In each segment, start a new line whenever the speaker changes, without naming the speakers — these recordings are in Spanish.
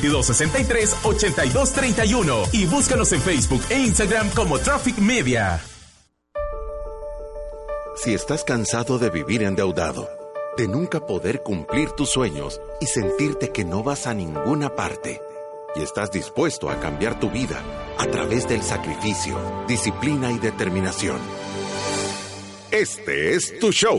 2263-8231 y búscanos en Facebook e Instagram como Traffic Media.
Si estás cansado de vivir endeudado, de nunca poder cumplir tus sueños y sentirte que no vas a ninguna parte, y estás dispuesto a cambiar tu vida a través del sacrificio, disciplina y determinación, este es tu show.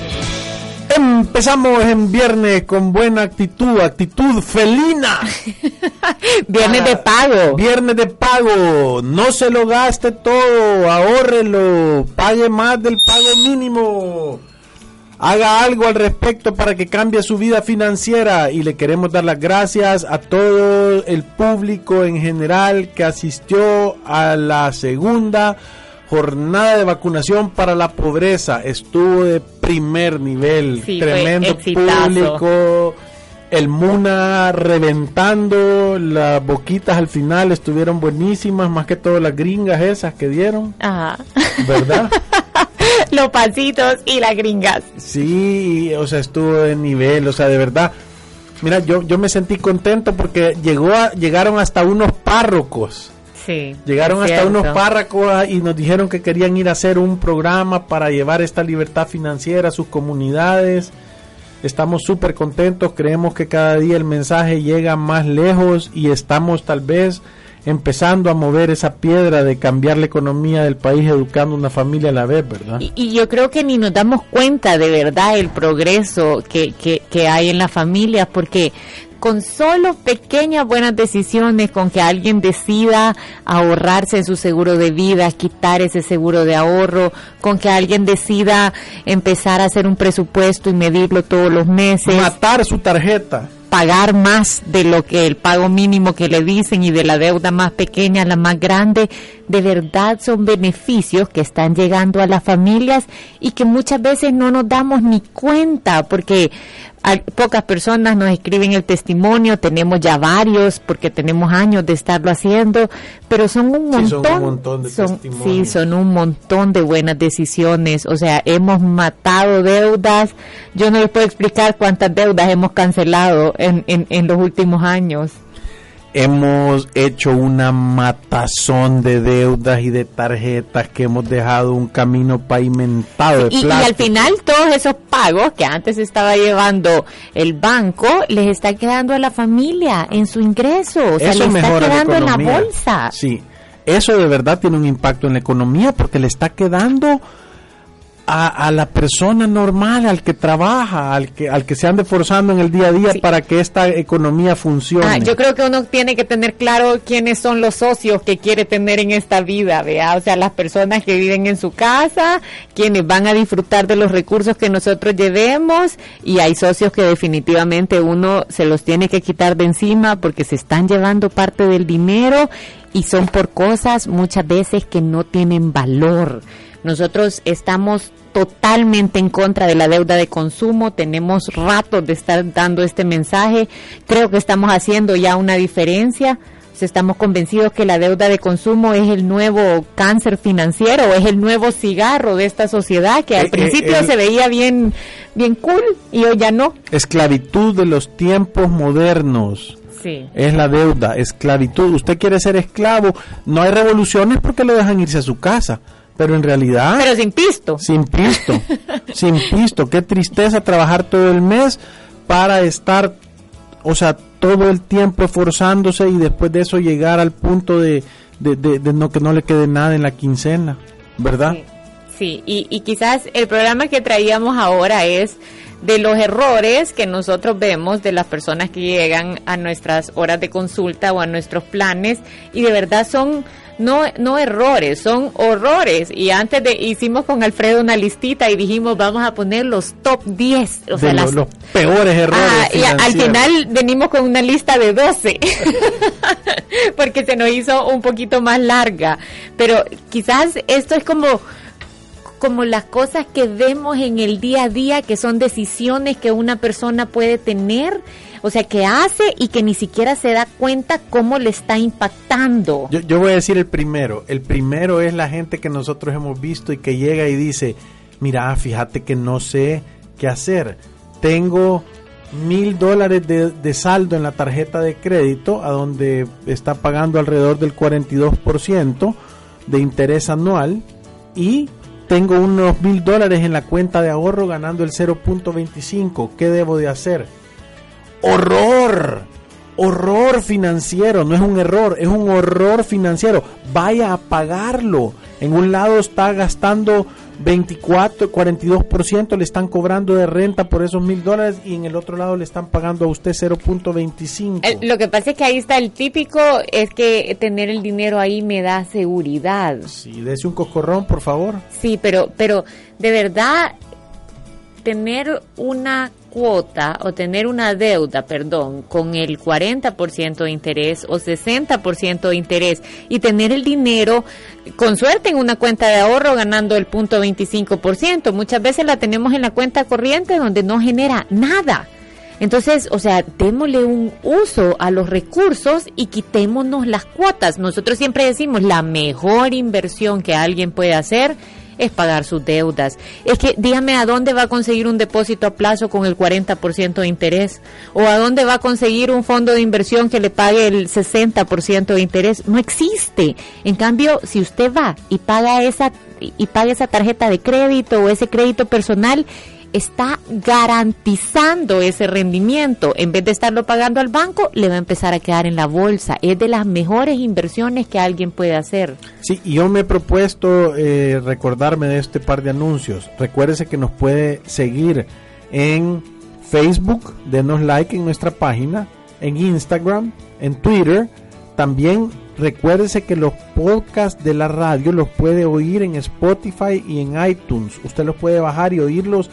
Empezamos en viernes con buena actitud, actitud felina.
viernes de pago.
Viernes de pago. No se lo gaste todo, ahórrelo, pague más del pago mínimo. Haga algo al respecto para que cambie su vida financiera y le queremos dar las gracias a todo el público en general que asistió a la segunda jornada de vacunación para la pobreza. Estuvo de primer nivel, tremendo público. El Muna reventando, las boquitas al final estuvieron buenísimas, más que todo las gringas esas que dieron.
Ajá.
¿Verdad?
Los pasitos y las gringas.
Sí, o sea, estuvo de nivel, o sea, de verdad. Mira, yo, yo me sentí contento porque llegó a, llegaron hasta unos párrocos Llegaron hasta unos párracos y nos dijeron que querían ir a hacer un programa para llevar esta libertad financiera a sus comunidades. Estamos súper contentos, creemos que cada día el mensaje llega más lejos y estamos tal vez empezando a mover esa piedra de cambiar la economía del país educando una familia a la vez, ¿verdad?
Y, yo creo que ni nos damos cuenta de verdad el progreso que, que, que hay en la familia, porque con solo pequeñas buenas decisiones, con que alguien decida ahorrarse en su seguro de vida, quitar ese seguro de ahorro, con que alguien decida empezar a hacer un presupuesto y medirlo todos los meses.
Matar su tarjeta
pagar más de lo que el pago mínimo que le dicen y de la deuda más pequeña a la más grande, de verdad son beneficios que están llegando a las familias y que muchas veces no nos damos ni cuenta porque pocas personas nos escriben el testimonio, tenemos ya varios porque tenemos años de estarlo haciendo, pero son un montón,
sí, son un montón de
sí, son un montón de buenas decisiones, o sea, hemos matado deudas, yo no les puedo explicar cuántas deudas hemos cancelado en, en, en los últimos años
hemos hecho una matazón de deudas y de tarjetas que hemos dejado un camino pavimentado de
y, y, al final todos esos pagos que antes estaba llevando el banco les está quedando a la familia en su ingreso, o sea, le está quedando en la bolsa.
Sí, eso de verdad tiene un impacto en la economía porque le está quedando a, la persona normal, al que trabaja, al que, al que se ande forzando en el día a día para que esta economía funcione. Ah,
yo creo que uno tiene que tener claro quiénes son los socios que quiere tener en esta vida, vea, o sea, las personas que viven en su casa, quienes van a disfrutar de los recursos que nosotros llevemos y hay socios que definitivamente uno se los tiene que quitar de encima porque se están llevando parte del dinero y son por cosas muchas veces que no tienen valor. Nosotros estamos totalmente en contra de la deuda de consumo, tenemos rato de estar dando este mensaje, creo que estamos haciendo ya una diferencia, estamos convencidos que la deuda de consumo es el nuevo cáncer financiero, es el nuevo cigarro de esta sociedad que al eh, eh, principio se veía bien, bien cool y hoy ya no.
Esclavitud de los tiempos modernos.
Sí.
Es la deuda, esclavitud. Usted quiere ser esclavo, no hay revoluciones porque lo dejan irse a su casa pero en realidad...
Pero sin pisto.
Sin pisto. sin pisto. Qué tristeza trabajar todo el mes para estar o sea, todo el tiempo esforzándose y después de eso llegar al punto de, de, de, no que no le quede nada en la quincena, ¿verdad?
Sí, Y, y quizás el programa que traíamos ahora es de los errores que nosotros vemos de las personas que llegan a nuestras horas de consulta o a nuestros planes y de verdad son no, no errores, son horrores. Y antes de hicimos con Alfredo una listita y dijimos vamos a poner los top 10,
o sea, los, peores errores. Ah,
y al final venimos con una lista de 12, porque se nos hizo un poquito más larga. Pero quizás esto es como como las cosas que vemos en el día a día, que son decisiones que una persona puede tener o sea, que hace y que ni siquiera se da cuenta cómo le está impactando.
Yo, yo voy a decir el primero. El primero es la gente que nosotros hemos visto y que llega y dice, mira, fíjate que no sé qué hacer. Tengo mil dólares de, saldo en la tarjeta de crédito, a donde está pagando alrededor del 42% de interés anual, y tengo unos mil dólares en la cuenta de ahorro ganando el 0.25. ¿Qué debo de hacer? Horror. Horror financiero, no es un error, es un horror financiero. Vaya a pagarlo. En un lado está gastando 24, 42% le están cobrando de renta por esos mil dólares y en el otro lado le están pagando a usted 0.25.
Lo que pasa es que ahí está el típico, es que tener el dinero ahí me da seguridad.
Sí, dese un cocorrón, por favor.
Sí, pero, pero de verdad tener una cuota o tener una deuda, perdón, con el 40% de interés o 60% de interés y tener el dinero con suerte en una cuenta de ahorro ganando el punto 25%. Muchas veces la tenemos en la cuenta corriente donde no genera nada. Entonces, o sea, démosle un uso a los recursos y quitémonos las cuotas. Nosotros siempre decimos la mejor inversión que alguien puede hacer es pagar sus deudas. Es que dígame a dónde va a conseguir un depósito a plazo con el 40% de interés o a dónde va a conseguir un fondo de inversión que le pague el 60% de interés. No existe. En cambio, si usted va y paga esa y paga esa tarjeta de crédito o ese crédito personal, está garantizando ese rendimiento. En vez de estarlo pagando al banco, le va a empezar a quedar en la bolsa. Es de las mejores inversiones que alguien puede hacer.
Sí, yo me he propuesto eh, recordarme de este par de anuncios. Recuérdese que nos puede seguir en Facebook, denos like en nuestra página, en Instagram, en Twitter. También recuérdese que los podcasts de la radio los puede oír en Spotify y en iTunes. Usted los puede bajar y oírlos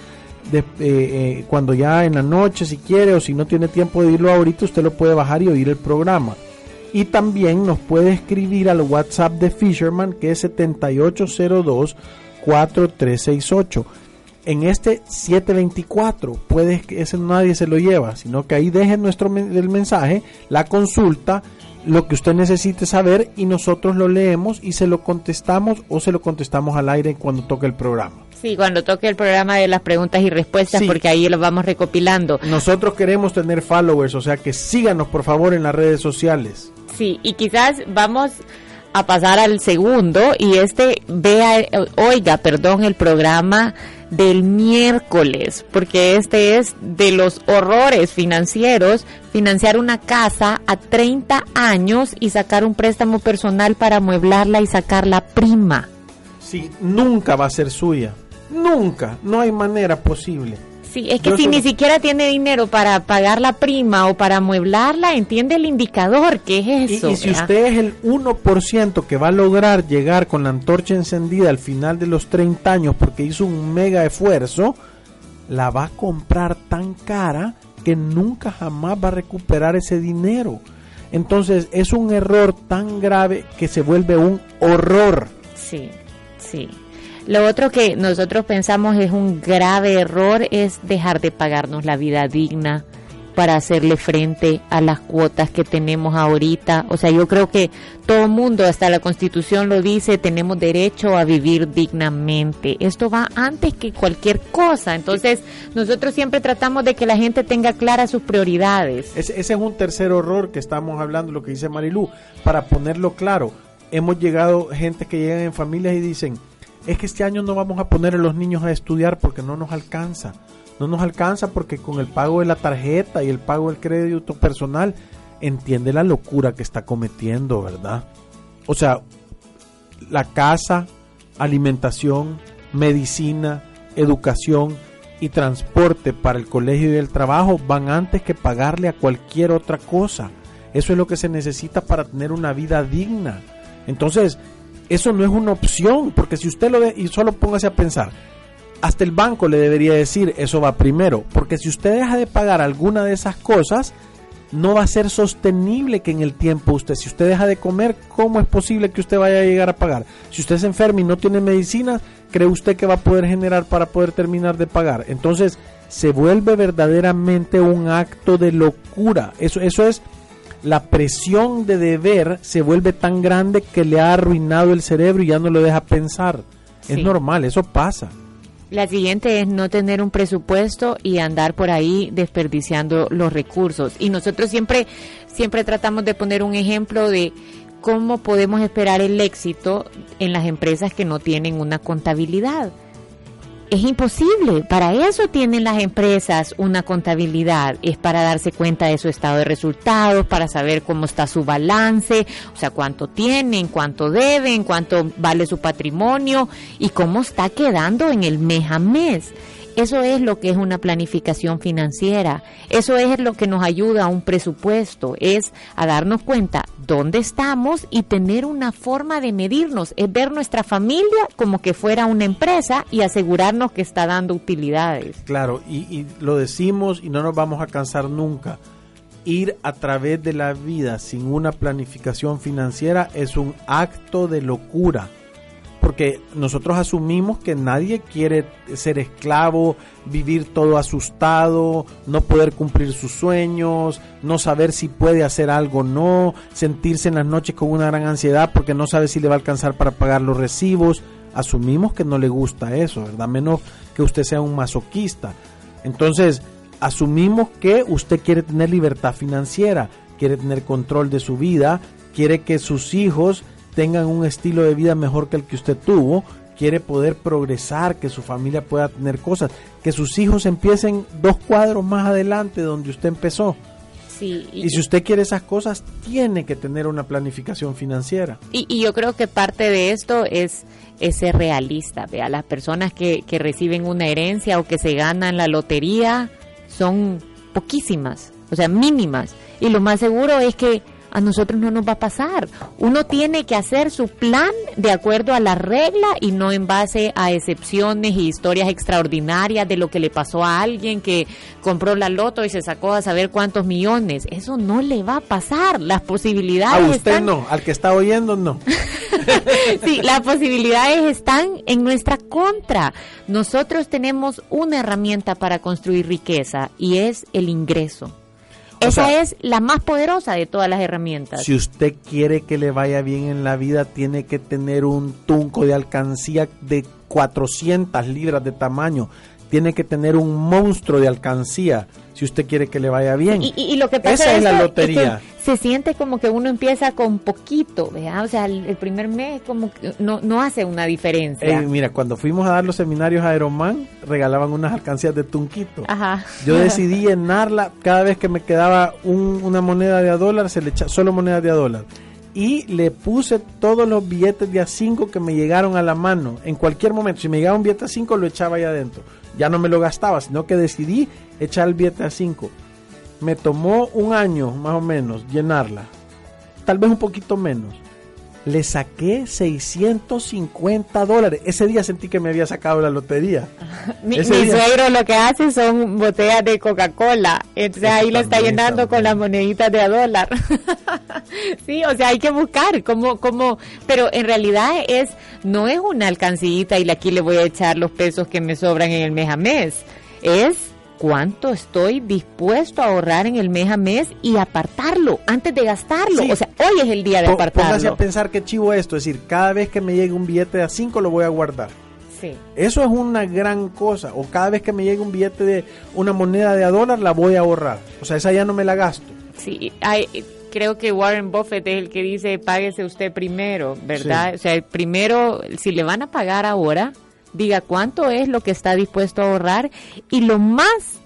de, eh, eh, cuando ya en la noche si quiere o si no tiene tiempo de oírlo ahorita, usted lo puede bajar y oír el programa. Y también nos puede escribir al WhatsApp de Fisherman que es 7802-4368. En este 724, puede que ese nadie se lo lleva, sino que ahí deje nuestro mensaje, la consulta, lo que usted necesite saber y nosotros lo leemos y se lo contestamos o se lo contestamos al aire cuando toque el programa.
Sí, cuando toque el programa de las preguntas y respuestas, porque ahí lo vamos recopilando.
Nosotros queremos tener followers, o sea que síganos por favor en las redes sociales.
Sí, y quizás vamos a pasar al segundo y este vea, oiga, perdón, el programa del miércoles, porque este es de los horrores financieros, financiar una casa a 30 años y sacar un préstamo personal para amueblarla y sacar la prima.
Sí, nunca va a ser suya. Nunca, no hay manera posible.
Sí, es que si ni siquiera tiene dinero para pagar la prima o para amueblarla, entiende el indicador, que es eso.
Y, si usted es el 1% que va a lograr llegar con la antorcha encendida al final de los 30 años porque hizo un mega esfuerzo, la va a comprar tan cara que nunca jamás va a recuperar ese dinero. Entonces es un error tan grave que se vuelve un horror.
Sí, sí. Lo otro que nosotros pensamos es un grave error es dejar de pagarnos la vida digna para hacerle frente a las cuotas que tenemos ahorita. O sea, yo creo que todo mundo, hasta la constitución lo dice, tenemos derecho a vivir dignamente. Esto va antes que cualquier cosa. Entonces, nosotros siempre tratamos de que la gente tenga claras sus prioridades.
Ese, es un tercer horror que estamos hablando, lo que dice Marilú. Para ponerlo claro, hemos llegado gente que llega en familias y dicen, es que este año no vamos a poner a los niños a estudiar porque no nos alcanza. no nos alcanza porque con el pago de la tarjeta y el pago del crédito personal, entiende la locura que está cometiendo, ¿verdad? O sea, la casa, alimentación, medicina, educación y transporte para el colegio y el trabajo van antes que pagarle a cualquier otra cosa. Eso es lo que se necesita para tener una vida digna. Entonces, eso no es una opción, porque si usted lo ve y solo póngase a pensar, hasta el banco le debería decir eso va primero, porque si usted deja de pagar alguna de esas cosas, no va a ser sostenible que en el tiempo usted, si usted deja de comer, ¿cómo es posible que usted vaya a llegar a pagar? Si usted se enferma y no tiene medicina, ¿cree usted que va a poder generar para poder terminar de pagar? Entonces, se vuelve verdaderamente un acto de locura. Eso, eso es, la presión de deber se vuelve tan grande que le ha arruinado el cerebro y ya no lo deja pensar. Es normal, eso pasa.
La siguiente es no tener un presupuesto y andar por ahí desperdiciando los recursos. Y nosotros siempre, siempre tratamos de poner un ejemplo de cómo podemos esperar el éxito en las empresas que no tienen una contabilidad es imposible. Para eso tienen las empresas una contabilidad. Es para darse cuenta de su estado de resultados, para saber cómo está su balance, o sea, cuánto tienen, cuánto deben, cuánto vale su patrimonio y cómo está quedando en el mes a mes. Eso es lo que es una planificación financiera. Eso es lo que nos ayuda a un presupuesto. Es a darnos cuenta dónde estamos y tener una forma de medirnos. Es ver nuestra familia como que fuera una empresa y asegurarnos que está dando utilidades.
Claro, y, y lo decimos y no nos vamos a cansar nunca. Ir a través de la vida sin una planificación financiera es un acto de locura porque nosotros asumimos que nadie quiere ser esclavo, vivir todo asustado, no poder cumplir sus sueños, no saber si puede hacer algo o no, sentirse en las noches con una gran ansiedad porque no sabe si le va a alcanzar para pagar los recibos. Asumimos que no le gusta eso, ¿verdad? Menos que usted sea un masoquista. Entonces, asumimos que usted quiere tener libertad financiera, quiere tener control de su vida, quiere que sus hijos tengan un estilo de vida mejor que el que usted tuvo, quiere poder progresar, que su familia pueda tener cosas, que sus hijos empiecen dos cuadros más adelante donde usted empezó.
Sí,
y, si usted quiere esas cosas, tiene que tener una planificación financiera.
Y, yo creo que parte de esto es, ser realista. Vea, las personas que, que reciben una herencia o que se ganan la lotería son poquísimas, o sea, mínimas. Y lo más seguro es que a nosotros no nos va a pasar. Uno tiene que hacer su plan de acuerdo a la regla y no en base a excepciones y historias extraordinarias de lo que le pasó a alguien que compró la loto y se sacó a saber cuántos millones. Eso no le va a pasar. Las posibilidades.
A usted no, al que está oyendo no.
sí, las posibilidades están en nuestra contra. Nosotros tenemos una herramienta para construir riqueza y es el ingreso. Esa es la más poderosa de todas las herramientas.
Si usted quiere que le vaya bien en la vida, tiene que tener un tunco de alcancía de 400 libras de tamaño. Tiene que tener un monstruo de alcancía si usted quiere que le vaya bien.
Y, lo que pasa
Esa es, la lotería.
se siente como que uno empieza con poquito, ¿verdad? O sea, el, primer mes como que no, no hace una diferencia.
mira, cuando fuimos a dar los seminarios a Aeroman, regalaban unas alcancías de tunquito.
Ajá.
Yo decidí llenarla cada vez que me quedaba una moneda de a dólar, se le echaba solo moneda de a dólar y le puse todos los billetes de a 5 que me llegaron a la mano. En cualquier momento, si me llegaba un billete a 5, lo echaba ahí adentro. Ya no me lo gastaba, sino que decidí echar el billete a 5. Me tomó un año más o menos llenarla. Tal vez un poquito menos le saqué 650 dólares. Ese día sentí que me había sacado la lotería.
mi, suegro lo que hace son botellas de Coca-Cola. Entonces ahí lo está llenando con las moneditas de a dólar. sí, o sea, hay que buscar cómo, cómo, pero en realidad es, no es una alcancita y aquí le voy a echar los pesos que me sobran en el mes a mes. Es cuánto estoy dispuesto a ahorrar en el mes a mes y apartarlo antes de gastarlo. O sea, hoy es el día de apartarlo.
Póngase a pensar qué chivo esto, es decir, cada vez que me llegue un billete de a 5 lo voy a guardar.
Sí.
Eso es una gran cosa. O cada vez que me llegue un billete de una moneda de a dólar la voy a ahorrar. O sea, esa ya no me la gasto.
Sí, hay, creo que Warren Buffett es el que dice páguese usted primero, ¿verdad? O sea, primero, si le van a pagar ahora, diga cuánto es lo que está dispuesto a ahorrar y lo más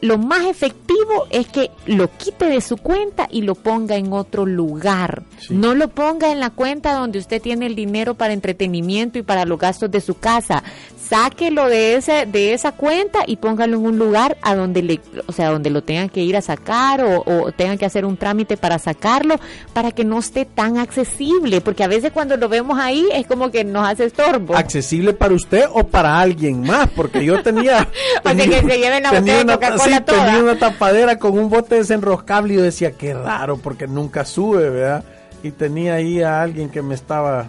lo más efectivo es que lo quite de su cuenta y lo ponga en otro lugar. No lo ponga en la cuenta donde usted tiene el dinero para entretenimiento y para los gastos de su casa. Sáquelo de ese de esa cuenta y póngalo en un lugar a donde le o sea donde lo tengan que ir a sacar o, o, tengan que hacer un trámite para sacarlo para que no esté tan accesible porque a veces cuando lo vemos ahí es como que nos hace estorbo.
Accesible para usted o para alguien más porque yo tenía,
tenía que se lleven la
tenía una,
Coca-Cola toda.
tenía una tapadera con un bote desenroscable y yo decía qué raro porque nunca sube verdad y tenía ahí a alguien que me estaba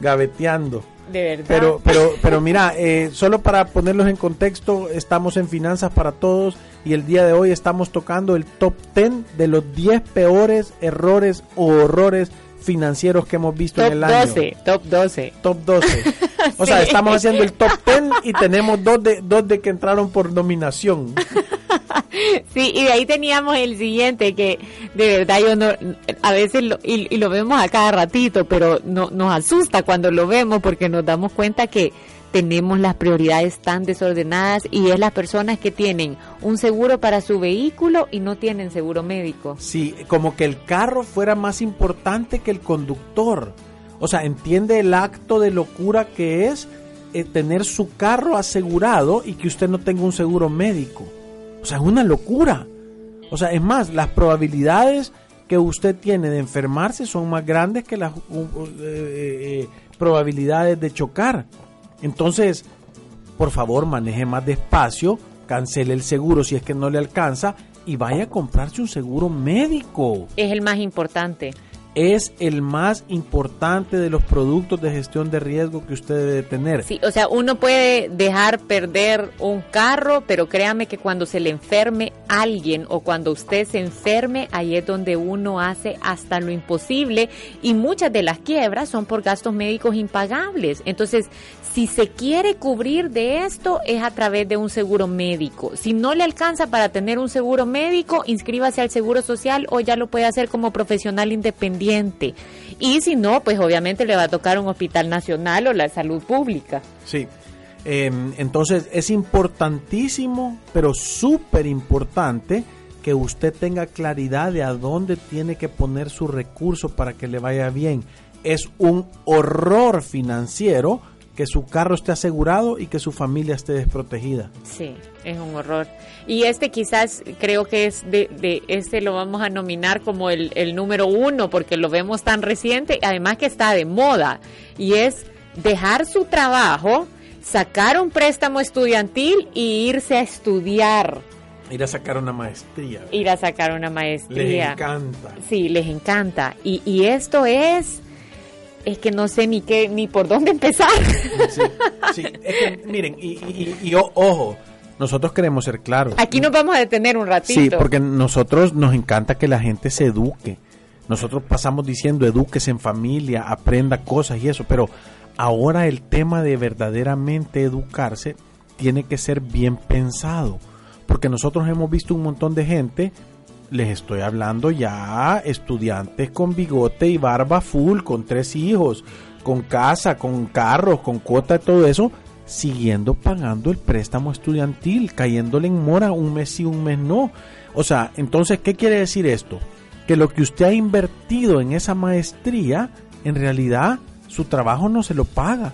gaveteando
de verdad.
Pero, pero, pero mira, eh, solo para ponerlos en contexto, estamos en Finanzas para Todos y el día de hoy estamos tocando el top 10 de los 10 peores errores o horrores financieros que hemos visto
top
en el año.
12, top 12.
Top 12. O sea, estamos haciendo el top 10 y tenemos dos de, dos de que entraron por nominación.
Sí, y de ahí teníamos el siguiente que de verdad yo no, a veces lo, y, lo vemos a cada ratito, pero no, nos asusta cuando lo vemos porque nos damos cuenta que tenemos las prioridades tan desordenadas y es las personas que tienen un seguro para su vehículo y no tienen seguro médico.
Sí, como que el carro fuera más importante que el conductor. O sea, entiende el acto de locura que es eh, tener su carro asegurado y que usted no tenga un seguro médico. Sea, es una locura. O sea, es más, las probabilidades que usted tiene de enfermarse son más grandes que las uh, uh, probabilidades de chocar. Entonces, por favor, maneje más despacio, cancele el seguro si es que no le alcanza y vaya a comprarse un seguro médico.
Es el más importante
es el más importante de los productos de gestión de riesgo que usted debe tener.
Sí, o sea, uno puede dejar perder un carro, pero créame que cuando se le enferme alguien o cuando usted se enferme, ahí es donde uno hace hasta lo imposible y muchas de las quiebras son por gastos médicos impagables. Entonces, si se quiere cubrir de esto es a través de un seguro médico. Si no le alcanza para tener un seguro médico, inscríbase al Seguro Social o ya lo puede hacer como profesional independiente. Y si no, pues obviamente le va a tocar un hospital nacional o la salud pública.
Sí. Eh, entonces es importantísimo, pero súper importante que usted tenga claridad de a dónde tiene que poner su recurso para que le vaya bien. Es un horror financiero que su carro esté asegurado y que su familia esté desprotegida.
Sí, es un horror. Y este quizás creo que es de, de este lo vamos a nominar como el, el número uno porque lo vemos tan reciente, además que está de moda, y es dejar su trabajo, sacar un préstamo estudiantil y irse a estudiar.
Ir a sacar una maestría.
Ir a sacar una maestría.
Les encanta.
Sí, les encanta. Y, y esto es es que no sé ni qué ni por dónde empezar.
Sí, sí. Es que, miren, y, y, y, ojo, nosotros queremos ser claros.
Aquí nos vamos a detener un ratito.
Sí, porque nosotros nos encanta que la gente se eduque. Nosotros pasamos diciendo edúquese en familia, aprenda cosas y eso, pero ahora el tema de verdaderamente educarse tiene que ser bien pensado, porque nosotros hemos visto un montón de gente les estoy hablando ya estudiantes con bigote y barba full, con tres hijos, con casa, con carros, con cuota, todo eso, siguiendo pagando el préstamo estudiantil, cayéndole en mora un mes y un mes no. O sea, entonces, ¿qué quiere decir esto? Que lo que usted ha invertido en esa maestría, en realidad su trabajo no se lo paga.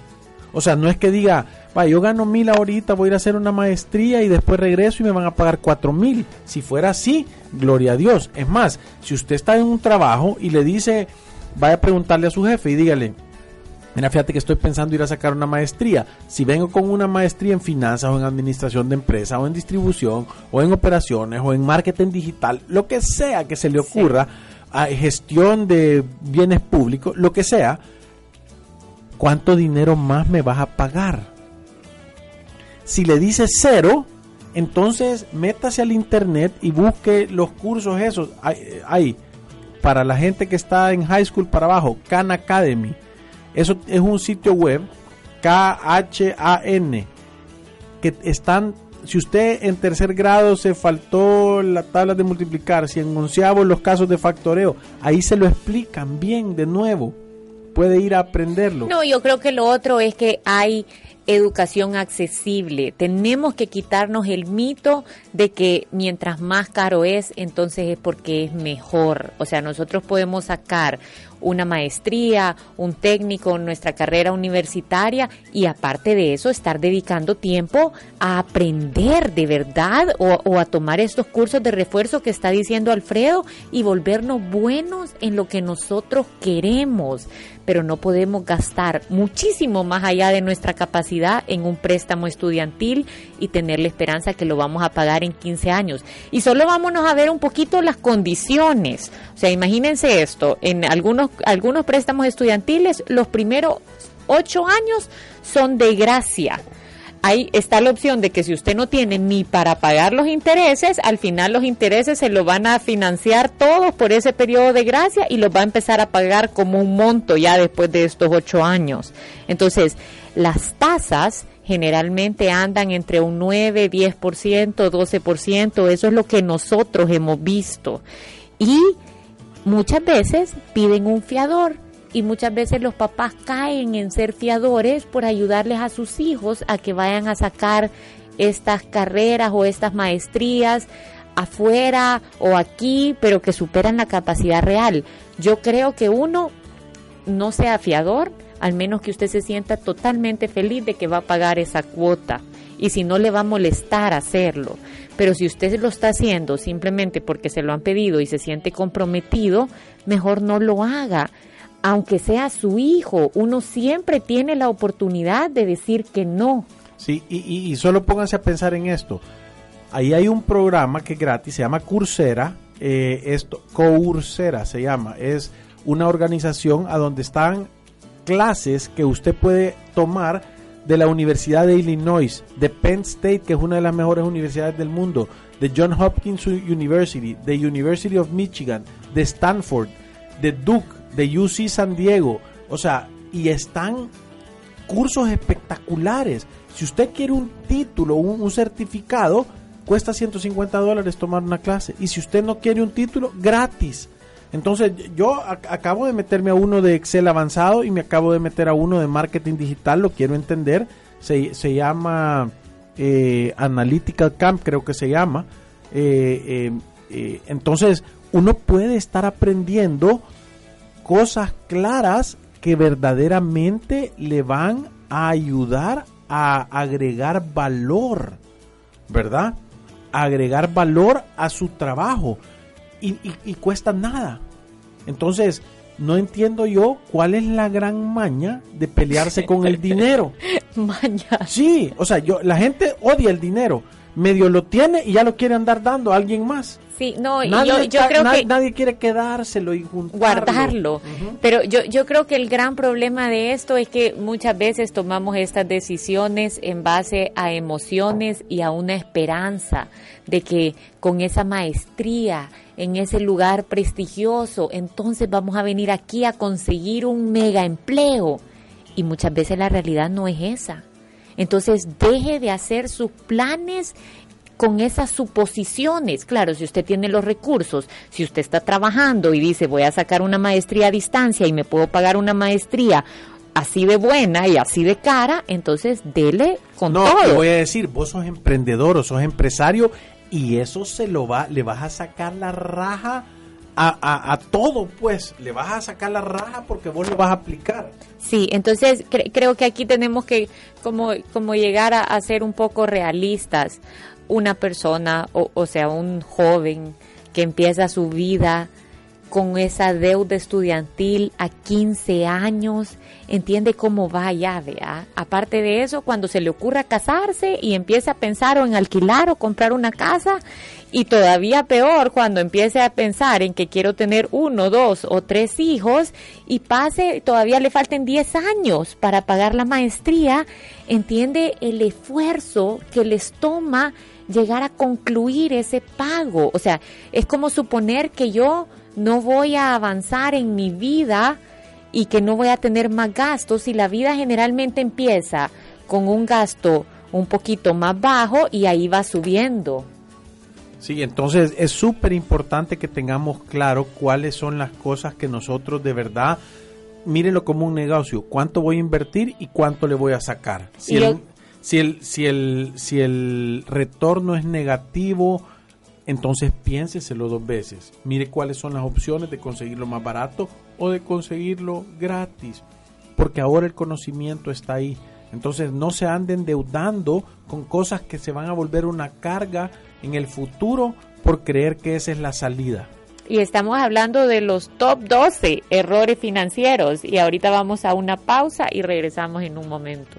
O sea, no es que diga, va, yo gano mil ahorita, voy a ir a hacer una maestría y después regreso y me van a pagar cuatro mil. Si fuera así, gloria a Dios. Es más, si usted está en un trabajo y le dice, vaya a preguntarle a su jefe y dígale, mira, fíjate que estoy pensando ir a sacar una maestría. Si vengo con una maestría en finanzas o en administración de empresa o en distribución o en operaciones o en marketing digital, lo que sea que se le ocurra, a gestión de bienes públicos, lo que sea, ¿cuánto dinero más me vas a pagar? Si le dice cero, entonces métase al internet y busque los cursos esos. Hay, para la gente que está en high school para abajo, Khan Academy. Eso es un sitio web, K-H-A-N, que están, si usted en tercer grado se faltó la tabla de multiplicar, si en los casos de factoreo, ahí se lo explican bien de nuevo puede ir a aprenderlo.
No, yo creo que lo otro es que hay educación accesible. Tenemos que quitarnos el mito de que mientras más caro es, entonces es porque es mejor. O sea, nosotros podemos sacar una maestría, un técnico nuestra carrera universitaria y aparte de eso estar dedicando tiempo a aprender de verdad o, o, a tomar estos cursos de refuerzo que está diciendo Alfredo y volvernos buenos en lo que nosotros queremos pero no podemos gastar muchísimo más allá de nuestra capacidad en un préstamo estudiantil y tener la esperanza que lo vamos a pagar en 15 años. Y solo vámonos a ver un poquito las condiciones. O sea, imagínense esto, en algunos, algunos préstamos estudiantiles los primeros ocho años son de gracia ahí está la opción de que si usted no tiene ni para pagar los intereses, al final los intereses se lo van a financiar todos por ese periodo de gracia y los va a empezar a pagar como un monto ya después de estos ocho años. Entonces, las tasas generalmente andan entre un 9, 10%, 12%, eso es lo que nosotros hemos visto. Y muchas veces piden un fiador y muchas veces los papás caen en ser fiadores por ayudarles a sus hijos a que vayan a sacar estas carreras o estas maestrías afuera o aquí, pero que superan la capacidad real. Yo creo que uno no sea fiador, al menos que usted se sienta totalmente feliz de que va a pagar esa cuota y si no le va a molestar hacerlo. Pero si usted lo está haciendo simplemente porque se lo han pedido y se siente comprometido, mejor no lo haga aunque sea su hijo, uno siempre tiene la oportunidad de decir que no.
Sí, y, solo pónganse a pensar en esto. Ahí hay un programa que es gratis, se llama Coursera, eh, esto, Coursera se llama, es una organización a donde están clases que usted puede tomar de la Universidad de Illinois, de Penn State, que es una de las mejores universidades del mundo, de John Hopkins University, de University of Michigan, de Stanford, de Duke, de UC San Diego. O sea, y están cursos espectaculares. Si usted quiere un título, un, certificado, cuesta 150 dólares tomar una clase. Y si usted no quiere un título, gratis. Entonces yo acabo de meterme a uno de Excel avanzado y me acabo de meter a uno de marketing digital, lo quiero entender. Se, se llama eh, Analytical Camp, creo que se llama. Eh, eh, entonces uno puede estar aprendiendo cosas claras que verdaderamente le van a ayudar a agregar valor, ¿verdad? agregar valor a su trabajo y cuesta nada. Entonces, no entiendo yo cuál es la gran maña de pelearse con el dinero.
maña.
Sí, o sea, yo la gente odia el dinero, medio lo tiene y ya lo quiere andar dando a alguien más.
Sí, no, nadie, yo, creo que
nadie quiere quedárselo y
guardarlo. Pero yo, yo creo que el gran problema de esto es que muchas veces tomamos estas decisiones en base a emociones y a una esperanza de que con esa maestría en ese lugar prestigioso, entonces vamos a venir aquí a conseguir un mega empleo. Y muchas veces la realidad no es esa. Entonces deje de hacer sus planes con esas suposiciones. Claro, si usted tiene los recursos, si usted está trabajando y dice voy a sacar una maestría a distancia y me puedo pagar una maestría así de buena y así de cara, entonces dele con no, todo.
No, voy a decir, vos sos emprendedor o sos empresario y eso se lo va, le vas a sacar la raja a, a, todo, pues, le vas a sacar la raja porque vos lo vas a aplicar.
Sí, entonces creo que aquí tenemos que como, como llegar a, a ser un poco realistas una persona, o, o sea, un joven que empieza su vida con esa deuda estudiantil a 15 años, entiende cómo va ya, vea. Aparte de eso, cuando se le ocurra casarse y empieza a pensar o en alquilar o comprar una casa, y todavía peor cuando empiece a pensar en que quiero tener uno, dos o tres hijos y pase, todavía le falten 10 años para pagar la maestría, entiende el esfuerzo que les toma llegar a concluir ese pago. O sea, es como suponer que yo no voy a avanzar en mi vida y que no voy a tener más gastos y la vida generalmente empieza con un gasto un poquito más bajo y ahí va subiendo.
Sí, entonces es súper importante que tengamos claro cuáles son las cosas que nosotros de verdad mírenlo como un negocio. ¿Cuánto voy a invertir y cuánto le voy a sacar? Si, el, si, el, si, el, si el retorno es negativo, entonces piénseselo dos veces. Mire cuáles son las opciones de conseguirlo más barato o de conseguirlo gratis. Porque ahora el conocimiento está ahí. Entonces no se anden endeudando con cosas que se van a volver una carga en el futuro por creer que esa es la salida.
Y estamos hablando de los top 12 errores financieros. Y ahorita vamos a una pausa y regresamos en un momento.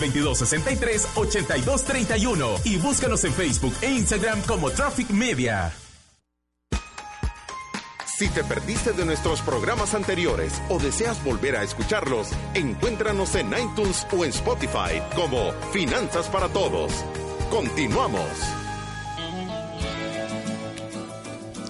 2263-8231 y búscanos en Facebook e Instagram como Traffic Media.
Si te perdiste de nuestros programas anteriores o deseas volver a escucharlos, encuéntranos en iTunes o en Spotify como Finanzas para Todos. Continuamos.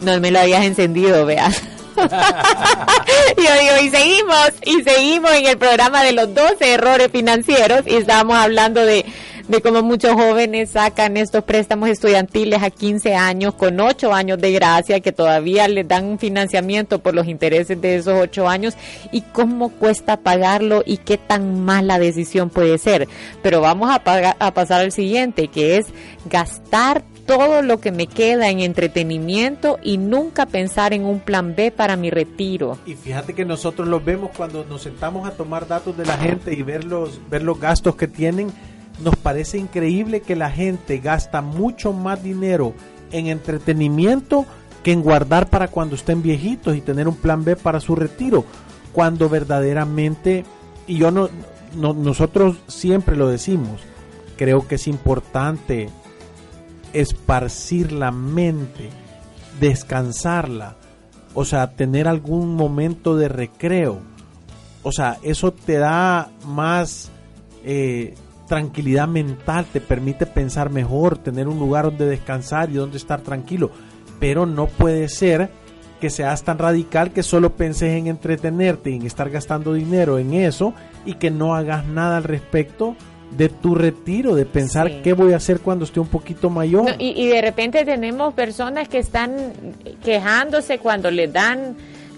No me lo habías encendido, veas. Yo digo, y seguimos, y seguimos en el programa de los 12 errores financieros y estábamos hablando de, de cómo muchos jóvenes sacan estos préstamos estudiantiles a 15 años con 8 años de gracia que todavía les dan un financiamiento por los intereses de esos 8 años y cómo cuesta pagarlo y qué tan mala decisión puede ser. Pero vamos a, pagar, a pasar al siguiente, que es gastar todo lo que me queda en entretenimiento y nunca pensar en un plan B para mi retiro.
Y fíjate que nosotros los vemos cuando nos sentamos a tomar datos de la gente y ver los, ver los gastos que tienen. Nos parece increíble que la gente gasta mucho más dinero en entretenimiento que en guardar para cuando estén viejitos y tener un plan B para su retiro. Cuando verdaderamente, y yo no, no nosotros siempre lo decimos, creo que es importante esparcir la mente, descansarla, o sea, tener algún momento de recreo. O sea, eso te da más eh, tranquilidad mental, te permite pensar mejor, tener un lugar donde descansar y donde estar tranquilo. Pero no puede ser que seas tan radical que solo penses en entretenerte en estar gastando dinero en eso y que no hagas nada al respecto de tu retiro, de pensar
Sí.
qué voy a hacer cuando esté un poquito mayor.
No, y, y de repente tenemos personas que están quejándose cuando le dan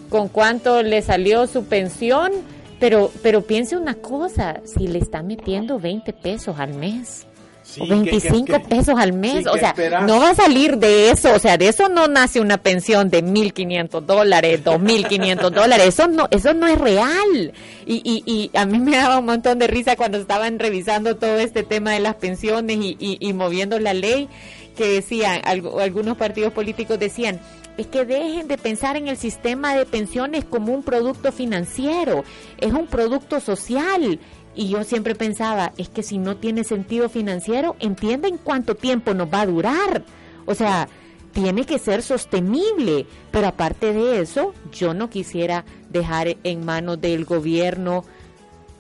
con cuánto le salió su pensión, pero, pero piense una cosa, si le está metiendo 20 pesos al mes.
Sí,
o
que-
25
que- que-
pesos al mes,
sí,
o sea,
esperas.
no va a salir de eso, o sea, de eso no nace una pensión de 1.500 dólares, 2.500 dólares, eso no, eso no es real. Y, y, y a mí me daba un montón de risa cuando estaban revisando todo este tema de las pensiones y, y, y moviendo la ley, que decían, algo- algunos partidos políticos decían, es que dejen de pensar en el sistema de pensiones como un producto financiero, es un producto social. Y yo siempre pensaba, es que si no tiene sentido financiero, entienden cuánto tiempo nos va a durar. O sea, tiene que ser sostenible. Pero aparte de eso, yo no quisiera dejar en manos del gobierno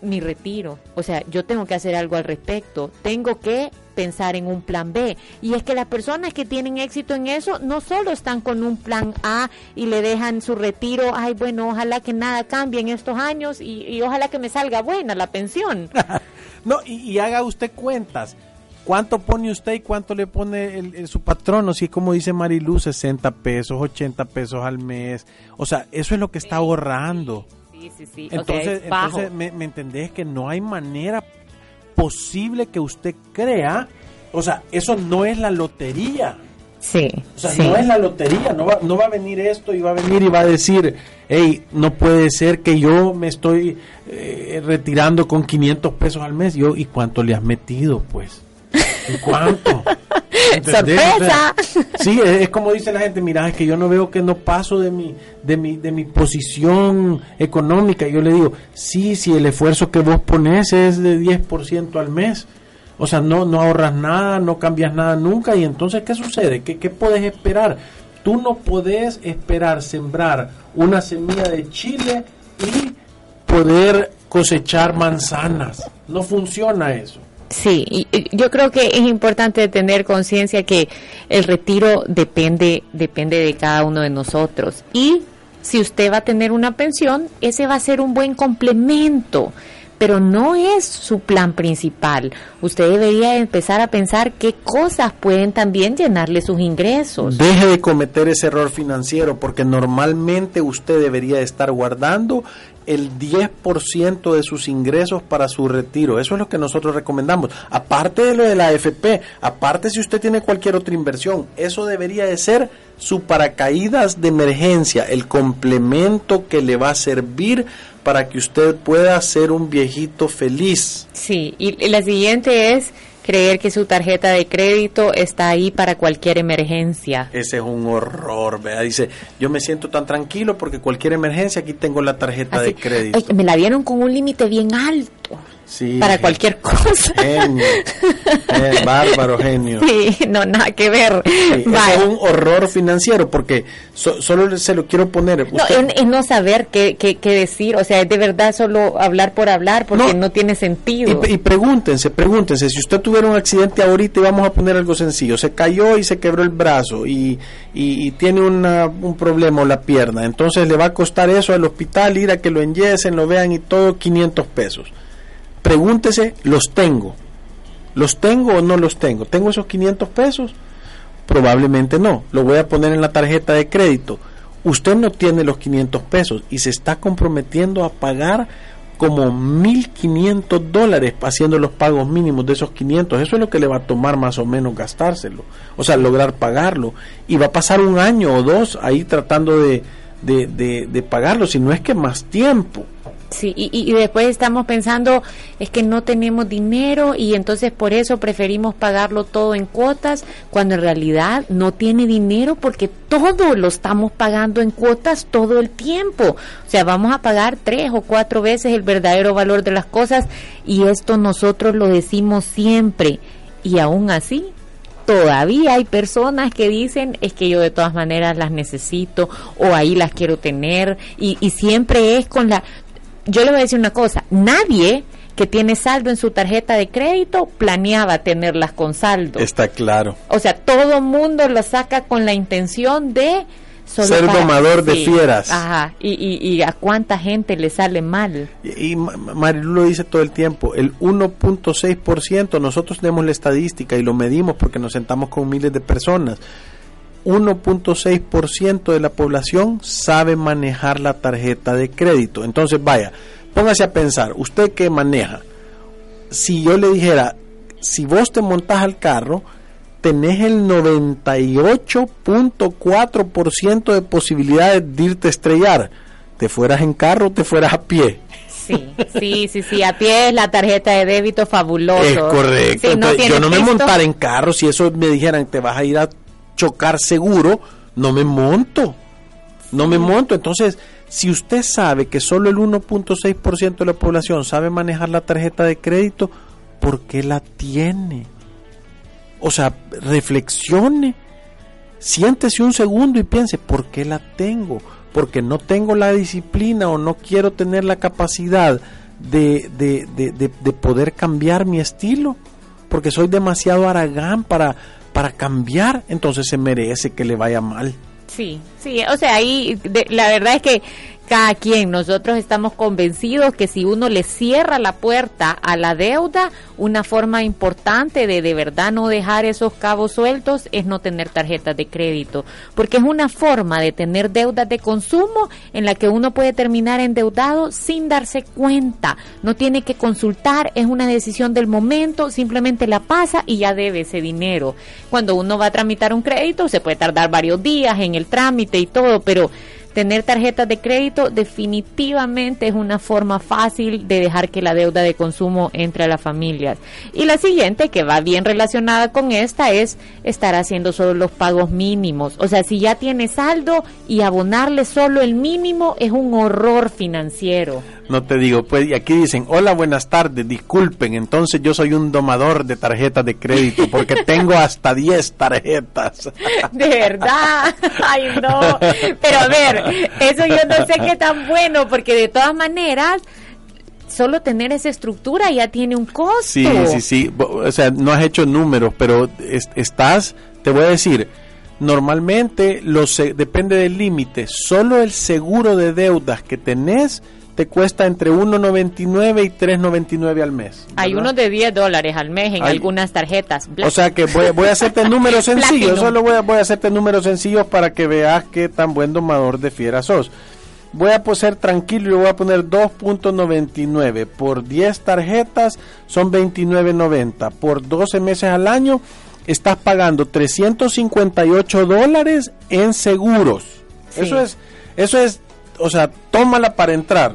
mi retiro. O sea, yo tengo que hacer algo al respecto. Tengo que pensar en un plan B. Y es que las personas que tienen éxito en eso no solo están con un plan A y le dejan su retiro, ay, bueno, ojalá que nada cambie en estos años y, y ojalá que me salga buena la pensión.
No, y, y haga usted cuentas. ¿Cuánto pone usted y cuánto le pone el, el- su patrono? Si como dice Marilu, 60 pesos, 80 pesos al mes. O sea, eso es lo que está ahorrando.
Sí, sí, sí.
Entonces,
o
entonces me, me entendés que no hay manera posible que usted crea. O sea, eso no es la lotería.
Sí.
O sea, no es la lotería, no va, no va a venir esto y va a venir y va a decir, hey, no puede ser que yo me estoy eh, retirando con 500 pesos al mes. Yo, ¿y cuánto le has metido, pues? ¿Y cuánto?
¡Sorpresa!
sí, es, como dice la gente, mira, es que yo no veo que no paso de mi, de mi, de mi posición económica. Yo le digo, sí, si el esfuerzo que vos pones es de 10% al mes o sea, no, no ahorras nada, no cambias nada nunca. Y entonces, ¿qué sucede? ¿Qué, qué puedes esperar? Tú no puedes esperar sembrar una semilla de chile y poder cosechar manzanas. No funciona eso.
Sí, y yo creo que es importante tener conciencia que el retiro depende, depende de cada uno de nosotros. Y si usted va a tener una pensión, ese va a ser un buen complemento pero no es su plan principal. Usted debería empezar a pensar qué cosas pueden también llenarle sus ingresos.
Deje de cometer ese error financiero porque normalmente usted debería estar guardando el 10% de sus ingresos para su retiro. Eso es lo que nosotros recomendamos. Aparte de lo de la AFP, aparte si usted tiene cualquier otra inversión, eso debería de ser su paracaídas de emergencia, el complemento que le va a servir para que usted pueda ser un viejito feliz.
Sí, y la siguiente es creer que su tarjeta de crédito está ahí para cualquier emergencia.
Ese es un horror, vea. Dice, yo me siento tan tranquilo porque cualquier emergencia aquí tengo la tarjeta de crédito.
me la dieron con un límite bien alto para cualquier cosa.
Genio. Eh, bárbaro genio.
Sí, no, nada que ver.
es un horror financiero porque solo se lo quiero poner.
No, es, no saber qué, qué, decir, o sea, es de verdad solo hablar por hablar porque no, tiene sentido.
Y, pregúntense, pregúntense, si usted tuviera un accidente ahorita y vamos a poner algo sencillo, se cayó y se quebró el brazo y, y, tiene una, un problema o la pierna, entonces le va a costar eso al hospital, ir a que lo enyesen, lo vean y todo 500 pesos Pregúntese, ¿los tengo? ¿Los tengo o no los tengo? ¿Tengo esos 500 pesos? Probablemente no. Lo voy a poner en la tarjeta de crédito. Usted no tiene los 500 pesos y se está comprometiendo a pagar como 1.500 dólares haciendo los pagos mínimos de esos 500. Eso es lo que le va a tomar más o menos gastárselo. O sea, lograr pagarlo. Y va a pasar un año o dos ahí tratando de, de, de pagarlo, si no es que más tiempo.
Sí, y, después estamos pensando, es que no tenemos dinero y entonces por eso preferimos pagarlo todo en cuotas, cuando en realidad no tiene dinero porque todo lo estamos pagando en cuotas todo el tiempo. O sea, vamos a pagar tres o cuatro veces el verdadero valor de las cosas y esto nosotros lo decimos siempre. Y aún así, todavía hay personas que dicen es que yo de todas maneras las necesito o ahí las quiero tener y, y siempre es con la yo le voy a decir una cosa, nadie que tiene saldo en su tarjeta de crédito planeaba tenerlas con saldo.
Está claro.
O sea, todo mundo lo saca con la intención de
ser domador de fieras.
Ajá, y, y, a cuánta gente le sale mal.
Y, y Marilu lo dice todo el tiempo, el 1.6%, nosotros tenemos la estadística y lo medimos porque nos sentamos con miles de personas. 1.6% de la población sabe manejar la tarjeta de crédito. Entonces, vaya, póngase a pensar, usted que maneja, si yo le dijera, si vos te montás al carro, tenés el 98.4% de posibilidades de irte a estrellar. Te fueras en carro, te fueras a pie.
Sí, sí, sí, sí, a pie es la tarjeta de débito fabuloso.
Es correcto. yo no me montar en carro, si eso me dijeran, te vas a ir a chocar seguro, no me monto. No me monto. Entonces, si usted sabe que solo el 1.6% de la población sabe manejar la tarjeta de crédito, ¿por qué la tiene? O sea, reflexione. Siéntese un segundo y piense, ¿por qué la tengo? Porque no tengo la disciplina o no quiero tener la capacidad de, de, de, de poder cambiar mi estilo. Porque soy demasiado aragán para, para cambiar, entonces se merece que le vaya mal.
Sí, sí, o sea, ahí la verdad es que cada quien. Nosotros estamos convencidos que si uno le cierra la puerta a la deuda, una forma importante de de verdad no dejar esos cabos sueltos es no tener tarjetas de crédito, porque es una forma de tener deudas de consumo en la que uno puede terminar endeudado sin darse cuenta. No tiene que consultar, es una decisión del momento, simplemente la pasa y ya debe ese dinero. Cuando uno va a tramitar un crédito, se puede tardar varios días en el trámite y todo, pero Tener tarjetas de crédito definitivamente es una forma fácil de dejar que la deuda de consumo entre a las familias. Y la siguiente, que va bien relacionada con esta, es estar haciendo solo los pagos mínimos. O sea, si ya tienes saldo y abonarle solo el mínimo es un horror financiero.
No te digo, pues, y aquí dicen, hola, buenas tardes, disculpen, entonces yo soy un domador de tarjetas de crédito porque tengo hasta 10 tarjetas.
De verdad, ay no, pero a ver, eso yo no sé qué tan bueno, porque de todas maneras, solo tener esa estructura ya tiene un costo.
Sí, sí, sí, o sea, no has hecho números, pero estás, te voy a decir, normalmente los, depende del límite, solo el seguro de deudas que tenés te cuesta entre 1.99 y 3.99 al mes.
Hay unos de 10 dólares al mes en algunas tarjetas.
O sea que voy, a hacerte números sencillos, solo voy a, voy a hacerte números sencillos para que veas qué tan buen domador de fiera sos. Voy a ser tranquilo y voy a poner 2.99 por 10 tarjetas son 29.90 por 12 meses al año estás pagando 358 dólares en seguros. Eso es eso es o sea, tómala para entrar.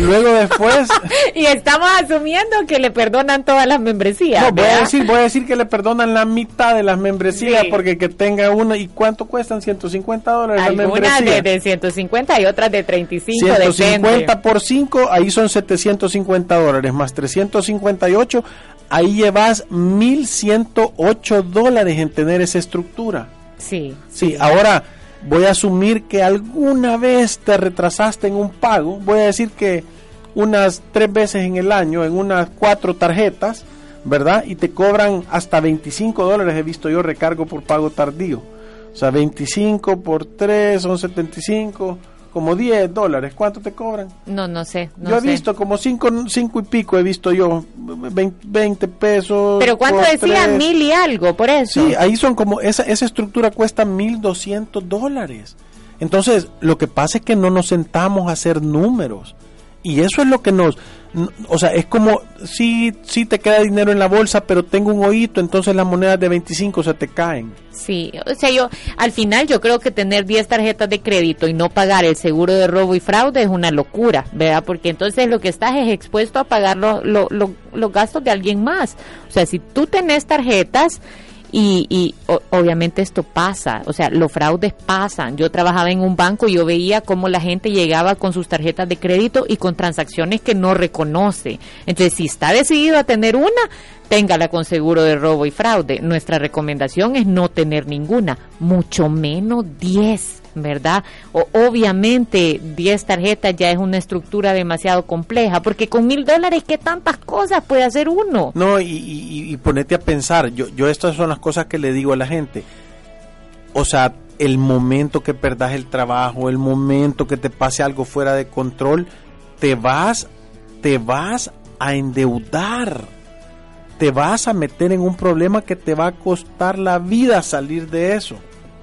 Luego después.
y estamos asumiendo que le perdonan todas las membresías.
No, voy a decir, voy a decir que le perdonan la mitad de las membresías porque que tenga una. ¿Y cuánto cuestan? 150 dólares
Algunas de, de, 150 y otras de 35.
150 por 5, ahí son 750 dólares más 358. Ahí llevas 1108 dólares en tener esa estructura.
Sí.
Sí, ahora voy a asumir que alguna vez te retrasaste en un pago, voy a decir que unas tres veces en el año, en unas cuatro tarjetas, ¿verdad? Y te cobran hasta 25 dólares, he visto yo recargo por pago tardío. O sea, 25 por 3 son 75 como 10 dólares. ¿Cuánto te cobran?
No, no sé.
yo he visto como 5 cinco, y pico, he visto yo 20, pesos.
¿Pero cuánto decía? Mil y algo, por eso.
Sí, ahí son como, esa, esa estructura cuesta 1.200 dólares. Entonces, lo que pasa es que no nos sentamos a hacer números. Y eso es lo que nos, o sea, es como si sí, te queda dinero en la bolsa, pero tengo un oído, entonces las monedas de 25 se te caen.
Sí, o sea, yo al final yo creo que tener 10 tarjetas de crédito y no pagar el seguro de robo y fraude es una locura, ¿verdad? Porque entonces lo que estás es expuesto a pagar los gastos de alguien más. O sea, si tú tenés tarjetas y, y obviamente esto pasa, o sea, los fraudes pasan. Yo trabajaba en un banco y yo veía cómo la gente llegaba con sus tarjetas de crédito y con transacciones que no reconoce. Entonces, si está decidido a tener una, téngala con seguro de robo y fraude. Nuestra recomendación es no tener ninguna, mucho menos 10 ¿verdad? O, obviamente 10 tarjetas ya es una estructura demasiado compleja, porque con mil dólares, ¿qué tantas cosas puede hacer uno?
No, y, ponete a pensar, yo, yo estas son las cosas que le digo a la gente. O sea, el momento que perdas el trabajo, el momento que te pase algo fuera de control, te vas, te vas a endeudar. Te vas a meter en un problema que te va a costar la vida salir de eso.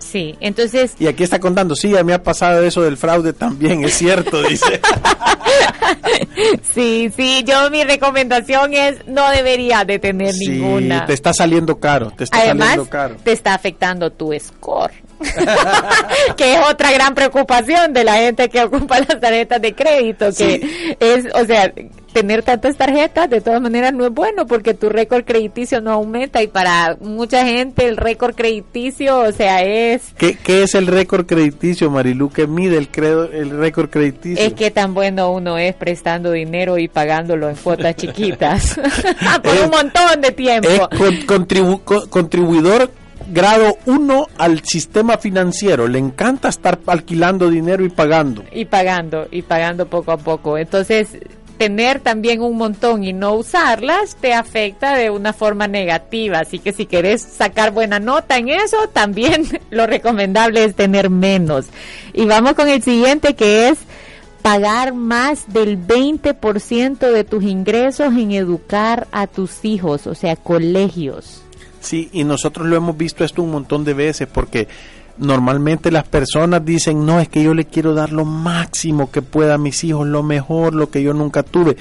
Sí, entonces...
Y aquí está contando, sí, a mí me ha pasado eso del fraude también, es cierto, dice.
sí, sí, yo mi recomendación es no debería de tener sí, ninguna.
te está saliendo caro, te está saliendo caro.
te está afectando tu score. que es otra gran preocupación de la gente que ocupa las tarjetas de crédito, que es, o sea, tener tantas tarjetas de todas maneras no es bueno porque tu récord crediticio no aumenta y para mucha gente el récord crediticio, o sea, es...
¿Qué, qué es el récord crediticio, Marilu? ¿Qué mide el, credo, el récord crediticio?
Es que tan bueno uno es prestando dinero y pagándolo en cuotas chiquitas por un montón de tiempo.
Es contribuidor grado 1 al sistema financiero. Le encanta estar alquilando dinero y pagando.
Y pagando, y pagando poco a poco. Entonces, tener también un montón y no usarlas te afecta de una forma negativa. Así que si querés sacar buena nota en eso, también lo recomendable es tener menos. Y vamos con el siguiente que es pagar más del 20% de tus ingresos en educar a tus hijos, o sea, colegios.
Sí, y nosotros lo hemos visto esto un montón de veces porque normalmente las personas dicen, no, es que yo le quiero dar lo máximo que pueda a mis hijos, lo mejor, lo que yo nunca tuve.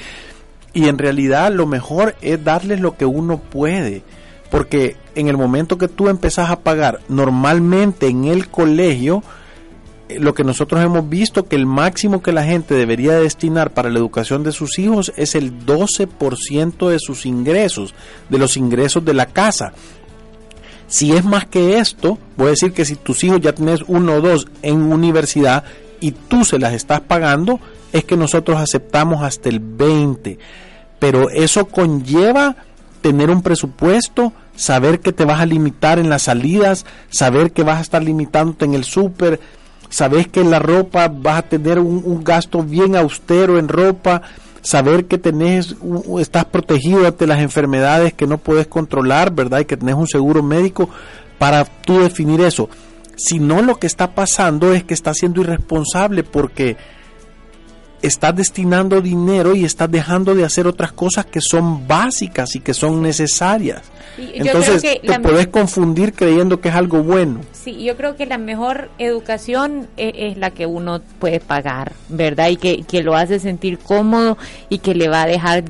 Y en realidad lo mejor es darles lo que uno puede. Porque en el momento que tú empezás a pagar normalmente en el colegio, eh, lo que nosotros hemos visto que el máximo que la gente debería destinar para la educación de sus hijos es el 12% de sus ingresos, de los ingresos de la casa. Si es más que esto, voy a decir que si tus hijos ya tienes uno o dos en universidad y tú se las estás pagando, es que nosotros aceptamos hasta el 20. Pero eso conlleva tener un presupuesto, saber que te vas a limitar en las salidas, saber que vas a estar limitándote en el súper, sabes que en la ropa vas a tener un, un gasto bien austero en ropa, saber que tenés, estás protegido ante las enfermedades que no puedes controlar, ¿verdad? Y que tenés un seguro médico para tú definir eso. Si no, lo que está pasando es que estás siendo irresponsable porque estás destinando dinero y estás dejando de hacer otras cosas que son básicas y que son necesarias. Entonces te puedes confundir creyendo que es algo bueno.
Sí, yo creo que la mejor educación e-, es, la que uno puede pagar, ¿verdad? Y que, que, lo hace sentir cómodo y que le va a dejar,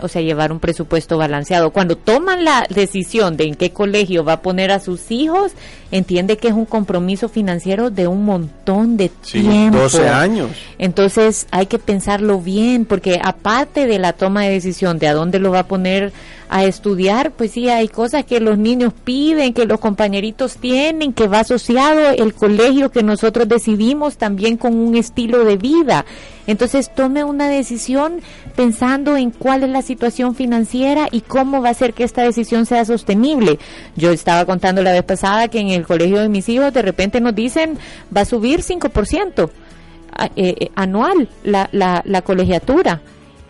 o sea, llevar un presupuesto balanceado. Cuando toman la decisión de en qué colegio va a poner a sus hijos, entiende que es un compromiso financiero de un montón de sí, tiempo.
12 años.
Entonces hay que pensarlo bien, porque aparte de la toma de decisión de a dónde lo va a poner a estudiar, pues sí, hay cosas que los niños piden, que los compañeritos tienen, que va asociado el colegio que nosotros decidimos también con un estilo de vida. Entonces tome una decisión pensando en cuál es la situación financiera y cómo va a ser que esta decisión sea sostenible. Yo estaba contando la vez pasada que en el colegio de mis hijos de repente nos dicen va a subir 5% eh, eh, anual la, la, la colegiatura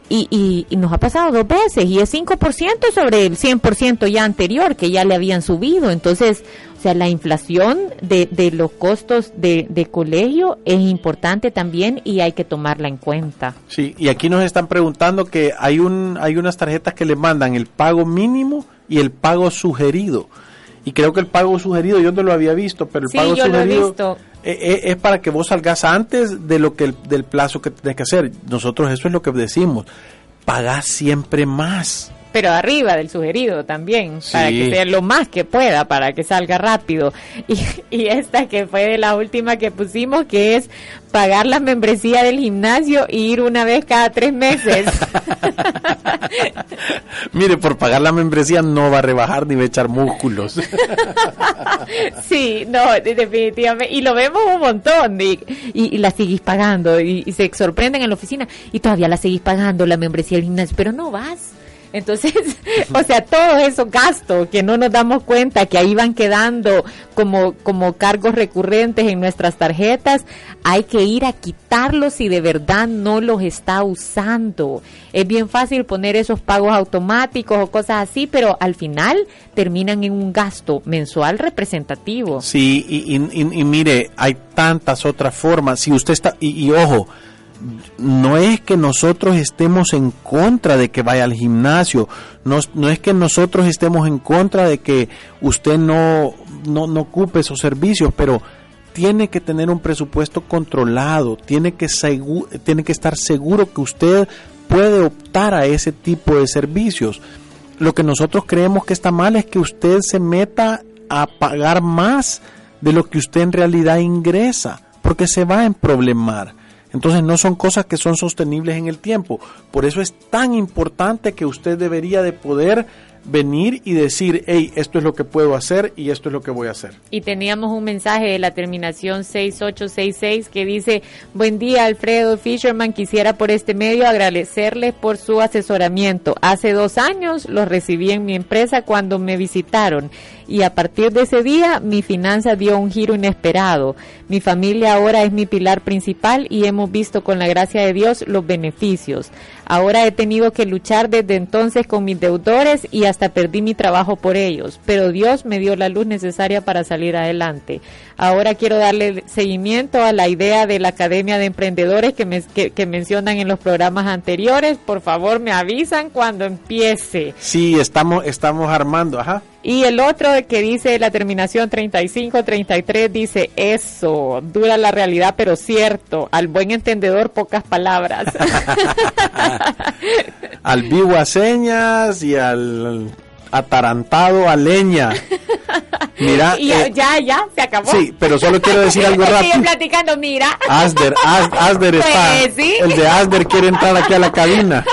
y, y, nos ha pasado dos veces y es 5% sobre el 100% ya anterior que ya le habían subido. Entonces, sea, la inflación de, de los costos de, de, colegio es importante también y hay que tomarla en cuenta.
Sí, y aquí nos están preguntando que hay, un, hay unas tarjetas que le mandan el pago mínimo y el pago sugerido. Y creo que el pago sugerido yo no lo había visto, pero el pago sugerido eh, eh, es para que vos salgas antes de lo que del plazo que tenés que hacer. Nosotros eso es lo que decimos. Pagás siempre más
pero arriba del sugerido también, para que sea lo más que pueda, para que salga rápido. Y, y esta que fue de la última que pusimos, que es pagar la membresía del gimnasio e ir una vez cada tres meses.
Mire, por pagar la membresía no va a rebajar ni va a echar músculos.
sí, no, definitivamente. Y lo vemos un montón. Y, y, la seguís pagando. Y, y se sorprenden en la oficina. Y todavía la seguís pagando la membresía del gimnasio. Pero no vas entonces, o sea, todos esos gastos que no nos damos cuenta que ahí van quedando como, como cargos recurrentes en nuestras tarjetas, hay que ir a quitarlos si de verdad no los está usando. Es bien fácil poner esos pagos automáticos o cosas así, pero al final terminan en un gasto mensual representativo.
Sí, y, y, y mire, hay tantas otras formas. Si usted está, y, y ojo, no es que nosotros estemos en contra de que vaya al gimnasio, no, no es que nosotros estemos en contra de que usted no, no, no ocupe esos servicios, pero tiene que tener un presupuesto controlado, tiene que, tiene que estar seguro que usted puede optar a ese tipo de servicios. Lo que nosotros creemos que está mal es que usted se meta a pagar más de lo que usted en realidad ingresa, porque se va a emproblemar. Entonces no son cosas que son sostenibles en el tiempo. Por eso es tan importante que usted debería de poder venir y decir, hey, esto es lo que puedo hacer y esto es lo que voy a hacer.
Y teníamos un mensaje de la terminación 6866 que dice, buen día Alfredo Fisherman, quisiera por este medio agradecerles por su asesoramiento. Hace dos años lo recibí en mi empresa cuando me visitaron y a partir de ese día mi finanza dio un giro inesperado. Mi familia ahora es mi pilar principal y hemos visto con la gracia de Dios los beneficios. Ahora he tenido que luchar desde entonces con mis deudores y hasta perdí mi trabajo por ellos, pero Dios me dio la luz necesaria para salir adelante. Ahora quiero darle seguimiento a la idea de la Academia de Emprendedores que, me, mencionan en los programas anteriores. Por favor, me avisan cuando empiece.
Sí, estamos, estamos armando, ajá.
Y el otro que dice la terminación 35-33 dice eso, dura la realidad pero cierto, al buen entendedor pocas palabras.
al vivo a señas y al atarantado a leña.
Mira, eh, ya, ya, se acabó.
Sí, pero solo quiero decir algo rápido.
Estoy platicando, mira.
Asder, Asder está. Pues, el de Asder quiere entrar aquí a la cabina.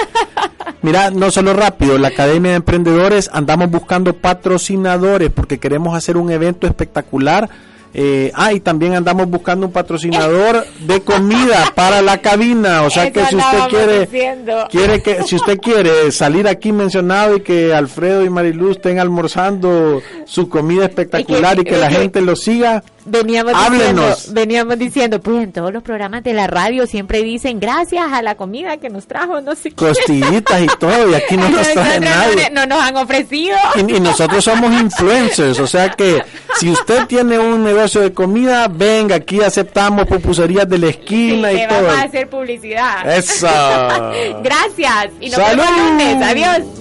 Mira, no solo rápido, la Academia de Emprendedores andamos buscando patrocinadores porque queremos hacer un evento espectacular eh, ah, y también andamos buscando un patrocinador de comida para la cabina. O sea que si usted quiere, quiere que, si usted quiere salir aquí mencionado y que Alfredo y Mariluz estén almorzando su comida espectacular y que, la gente lo siga,
veníamos diciendo, veníamos diciendo, pues en todos los programas de la radio siempre dicen gracias a la comida que nos trajo, no sé
Costillitas y todo, y aquí no nos trae nadie.
No, nos han ofrecido.
Y, nosotros somos influencers, o sea que si usted tiene un negocio de comida, venga, aquí aceptamos pupuserías de la esquina y todo.
vamos a hacer publicidad.
Eso.
gracias. Y nos vemos lunes. Adiós.